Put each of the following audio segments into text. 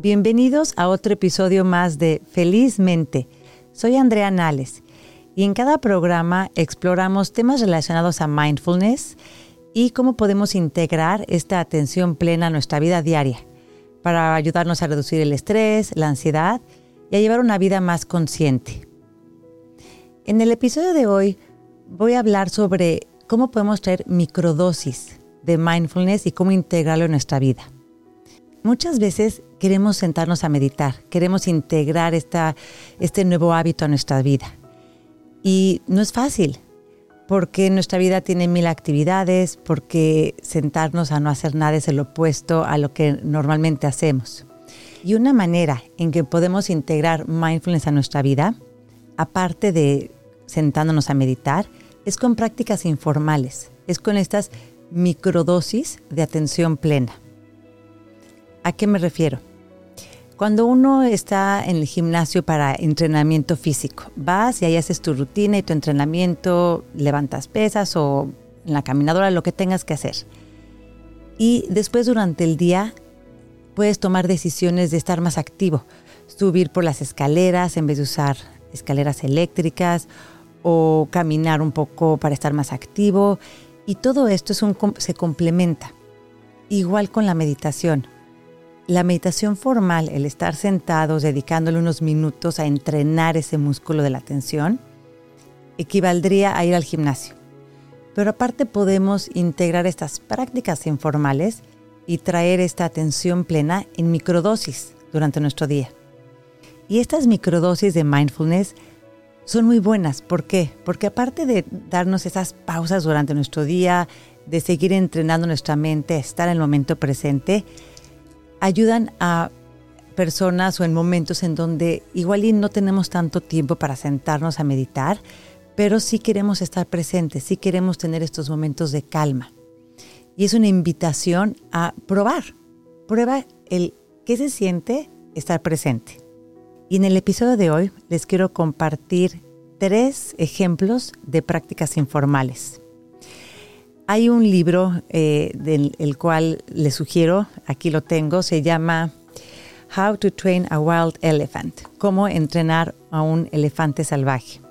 Bienvenidos a otro episodio más de Felizmente. Soy Andrea Nales y en cada programa exploramos temas relacionados a mindfulness y cómo podemos integrar esta atención plena a nuestra vida diaria para ayudarnos a reducir el estrés, la ansiedad y a llevar una vida más consciente. En el episodio de hoy voy a hablar sobre cómo podemos traer microdosis de mindfulness y cómo integrarlo en nuestra vida. Muchas veces queremos sentarnos a meditar, queremos integrar este nuevo hábito a nuestra vida. Y no es fácil, porque nuestra vida tiene mil actividades, porque sentarnos a no hacer nada es el opuesto a lo que normalmente hacemos. Y una manera en que podemos integrar mindfulness a nuestra vida, aparte de sentándonos a meditar, es con prácticas informales, es con estas microdosis de atención plena. ¿A qué me refiero? Cuando uno está en el gimnasio para entrenamiento físico, vas y ahí haces tu rutina y tu entrenamiento, levantas pesas o en la caminadora, lo que tengas que hacer. Y después durante el día puedes tomar decisiones de estar más activo, subir por las escaleras en vez de usar escaleras eléctricas o caminar un poco para estar más activo. Y todo esto es un, se complementa. Igual con la meditación la meditación formal, el estar sentados dedicándole unos minutos a entrenar ese músculo de la atención, equivaldría a ir al gimnasio. Pero aparte podemos integrar estas prácticas informales y traer esta atención plena en microdosis durante nuestro día. Y estas microdosis de mindfulness son muy buenas. ¿Por qué? Porque aparte de darnos esas pausas durante nuestro día, de seguir entrenando nuestra mente estar en el momento presente, ayudan a personas o en momentos en donde igual y no tenemos tanto tiempo para sentarnos a meditar, pero sí queremos estar presentes, sí queremos tener estos momentos de calma. Y es una invitación a probar. Prueba el qué se siente estar presente. Y en el episodio de hoy les quiero compartir tres ejemplos de prácticas informales. Hay un libro eh, del cual les sugiero, aquí lo tengo, se llama How to Train a Wild Elephant, cómo entrenar a un elefante salvaje.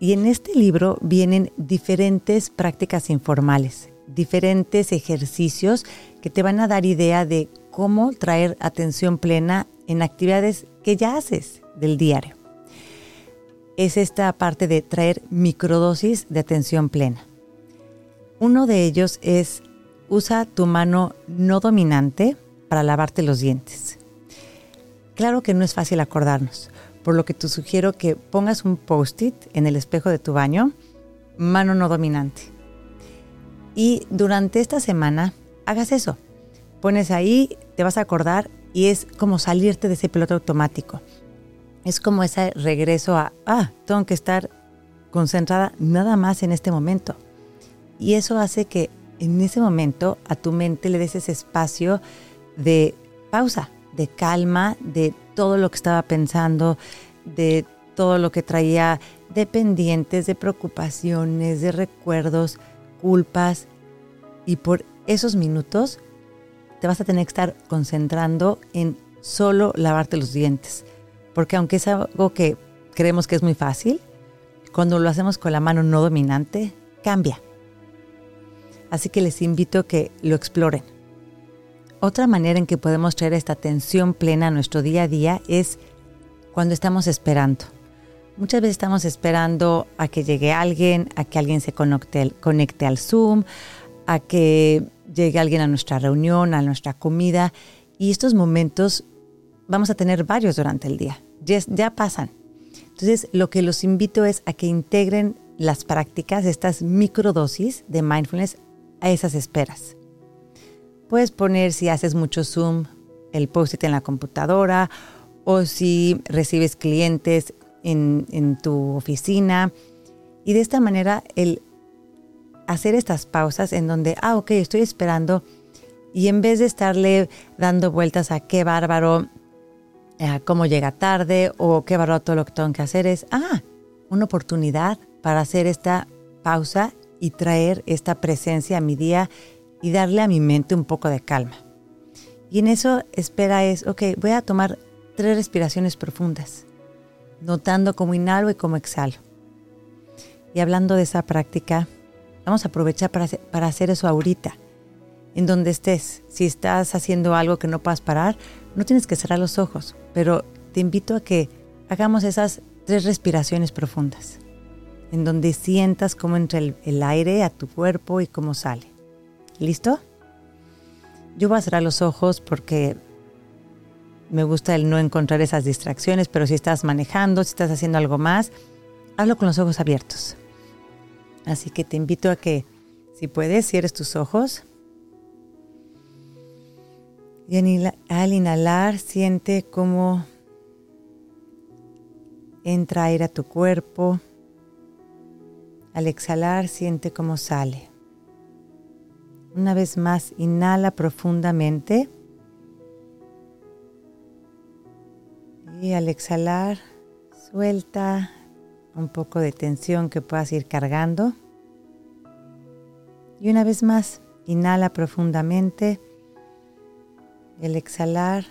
Y en este libro vienen diferentes prácticas informales, diferentes ejercicios que te van a dar idea de cómo traer atención plena en actividades que ya haces del diario. Es esta parte de traer microdosis de atención plena. Uno de ellos es usa tu mano no dominante para lavarte los dientes. Claro que no es fácil acordarnos, por lo que te sugiero que pongas un post-it en el espejo de tu baño, mano no dominante. Y durante esta semana hagas eso. Pones ahí, te vas a acordar y es como salirte de ese piloto automático. Es como ese regreso a, ah, tengo que estar concentrada nada más en este momento. Y eso hace que en ese momento a tu mente le des ese espacio de pausa, de calma, de todo lo que estaba pensando, de todo lo que traía de pendientes, de preocupaciones, de recuerdos, culpas. Y por esos minutos te vas a tener que estar concentrando en solo lavarte los dientes. Porque aunque es algo que creemos que es muy fácil, cuando lo hacemos con la mano no dominante, cambia. Así que les invito a que lo exploren. Otra manera en que podemos traer esta atención plena a nuestro día a día es cuando estamos esperando. Muchas veces estamos esperando a que llegue alguien, a que alguien se conecte, al Zoom, a que llegue alguien a nuestra reunión, a nuestra comida. Y estos momentos vamos a tener varios durante el día. Ya, ya pasan. Entonces, lo que los invito es a que integren las prácticas, estas microdosis de mindfulness a esas esperas. Puedes poner si haces mucho Zoom el post-it en la computadora o si recibes clientes en, tu oficina. Y de esta manera el hacer estas pausas en donde, ah, ok, estoy esperando y en vez de estarle dando vueltas a qué bárbaro, a cómo llega tarde o qué bárbaro todo lo que tengo que hacer es, ah, una oportunidad para hacer esta pausa y traer esta presencia a mi día y darle a mi mente un poco de calma. Y en eso espera es, ok, voy a tomar tres respiraciones profundas, notando cómo inhalo y cómo exhalo. Y hablando de esa práctica, vamos a aprovechar para para hacer eso ahorita, en donde estés. Si estás haciendo algo que no puedas parar, no tienes que cerrar los ojos, pero te invito a que hagamos esas tres respiraciones profundas, en donde sientas cómo entra el, aire a tu cuerpo y cómo sale. ¿Listo? Yo voy a cerrar los ojos porque me gusta el no encontrar esas distracciones, pero si estás manejando, si estás haciendo algo más, hazlo con los ojos abiertos. Así que te invito a que, si puedes, cierres tus ojos. Y al inhalar, siente cómo entra aire a tu cuerpo. Al exhalar, siente cómo sale. Una vez más, inhala profundamente. Y al exhalar, suelta un poco de tensión que puedas ir cargando. Y una vez más, inhala profundamente. El exhalar,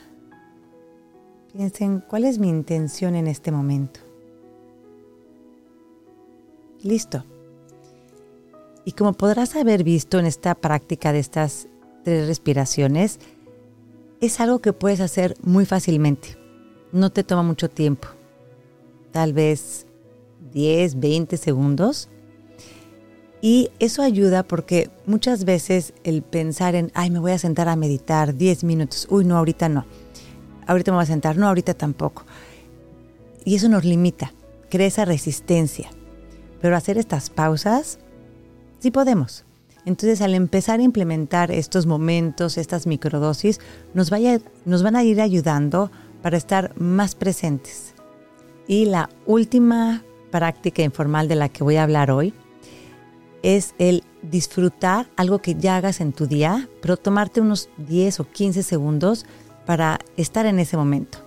piensen cuál es mi intención en este momento. Listo. Y como podrás haber visto en esta práctica de estas tres respiraciones, es algo que puedes hacer muy fácilmente. No te toma mucho tiempo. Tal vez 10, 20 segundos. Y eso ayuda porque muchas veces el pensar en, ay, me voy a sentar a meditar 10 minutos, uy, no, ahorita no. Ahorita me voy a sentar, no, ahorita tampoco. Y eso nos limita, crea esa resistencia. Pero hacer estas pausas Sí podemos. Entonces, al empezar a implementar estos momentos, estas microdosis, nos, vaya, nos van a ir ayudando para estar más presentes. Y la última práctica informal de la que voy a hablar hoy es el disfrutar algo que ya hagas en tu día, pero tomarte unos 10 o 15 segundos para estar en ese momento.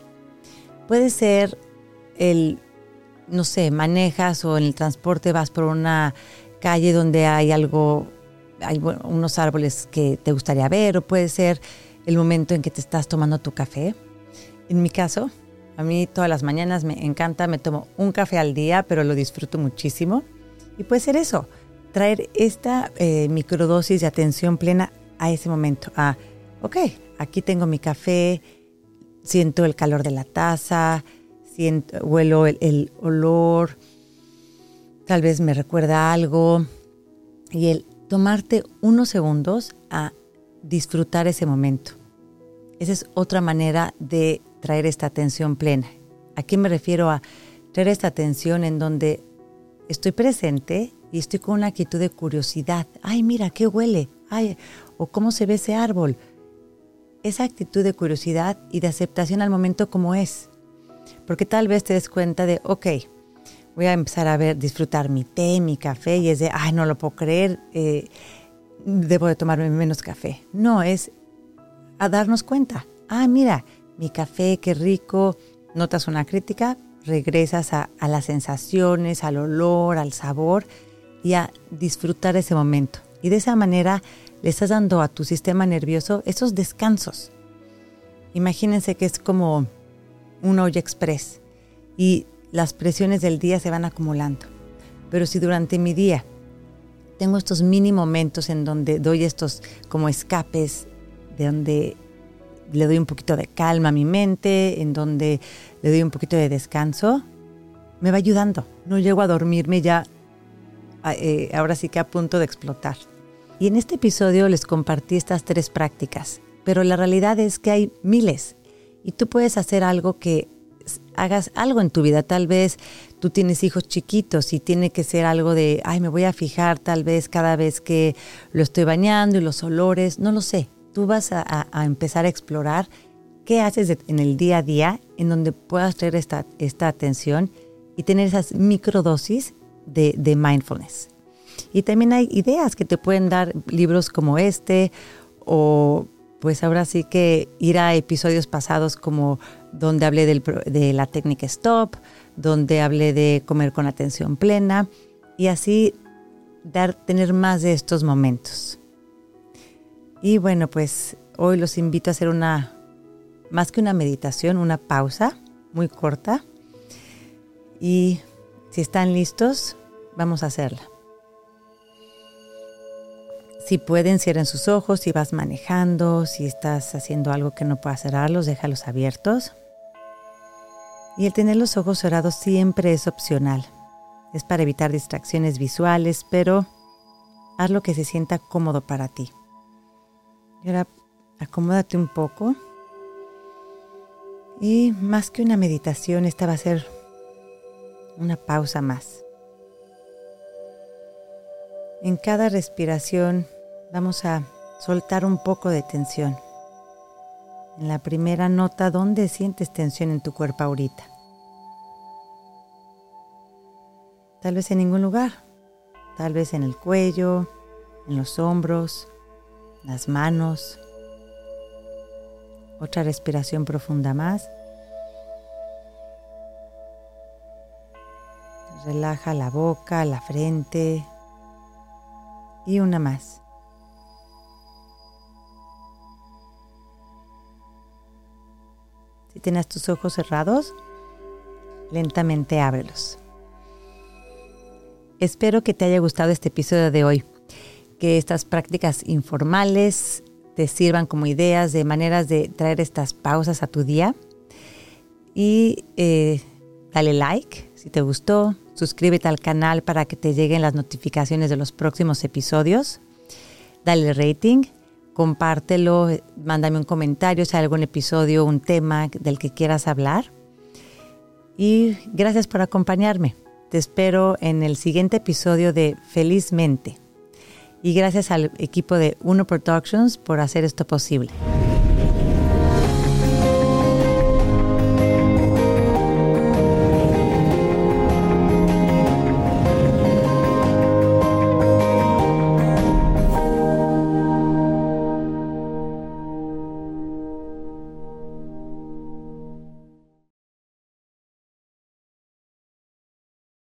Puede ser el, no sé, manejas o en el transporte vas por una calle donde hay algo, hay unos árboles que te gustaría ver o puede ser el momento en que te estás tomando tu café. En mi caso, a mí todas las mañanas me encanta, me tomo un café al día, pero lo disfruto muchísimo. Y puede ser eso, traer esta eh, microdosis de atención plena a ese momento. A, ok, aquí tengo mi café, siento el calor de la taza, siento, huelo el, el olor, tal vez me recuerda algo y el tomarte unos segundos a disfrutar ese momento. Esa es otra manera de traer esta atención plena. ¿A me refiero a traer esta atención en donde estoy presente y estoy con una actitud de curiosidad? Ay, mira, ¿qué huele? Ay, o cómo se ve ese árbol. Esa actitud de curiosidad y de aceptación al momento como es. Porque tal vez te des cuenta de, ok, voy a empezar a ver, disfrutar mi té, mi café y es de, ay, no lo puedo creer, eh, debo de tomarme menos café. No, es a darnos cuenta. Ah, mira, mi café, qué rico. Notas una crítica, regresas a, las sensaciones, al olor, al sabor y a disfrutar ese momento. Y de esa manera le estás dando a tu sistema nervioso esos descansos. Imagínense que es como un olla express y las presiones del día se van acumulando. Pero si durante mi día tengo estos mini momentos en donde doy estos como escapes, de donde le doy un poquito de calma a mi mente, en donde le doy un poquito de descanso, me va ayudando. No llego a dormirme ya, eh, ahora sí que a punto de explotar. Y en este episodio les compartí estas tres prácticas, pero la realidad es que hay miles y tú puedes hacer algo que hagas algo en tu vida. Tal vez tú tienes hijos chiquitos y tiene que ser algo de, ay, me voy a fijar tal vez cada vez que lo estoy bañando y los olores, no lo sé. Tú vas a, empezar a explorar qué haces en el día a día en donde puedas traer esta, esta atención y tener esas microdosis de, de mindfulness. Y también hay ideas que te pueden dar libros como este o pues ahora sí que ir a episodios pasados como donde hablé de la técnica STOP, donde hablé de comer con atención plena y así dar, tener más de estos momentos. Y bueno, pues hoy los invito a hacer una, más que una meditación, una pausa muy corta. Y si están listos, vamos a hacerla. Si pueden, cierren sus ojos, si vas manejando, si estás haciendo algo que no puedas cerrarlos, déjalos abiertos. Y el tener los ojos cerrados siempre es opcional. Es para evitar distracciones visuales, pero haz lo que se sienta cómodo para ti. Y ahora acomódate un poco. Y más que una meditación, esta va a ser una pausa más. En cada respiración vamos a soltar un poco de tensión. En la primera nota, ¿dónde sientes tensión en tu cuerpo ahorita? Tal vez en ningún lugar. Tal vez en el cuello, en los hombros, las manos. Otra respiración profunda más. Relaja la boca, la frente. Y una más. Si tienes tus ojos cerrados, lentamente ábrelos. Espero que te haya gustado este episodio de hoy, que estas prácticas informales te sirvan como ideas de maneras de traer estas pausas a tu día. Y eh, dale like si te gustó, suscríbete al canal para que te lleguen las notificaciones de los próximos episodios. Dale rating compártelo, mándame un comentario si hay algún episodio, un tema del que quieras hablar. Y gracias por acompañarme. Te espero en el siguiente episodio de Felizmente. Y gracias al equipo de Uno Productions por hacer esto posible.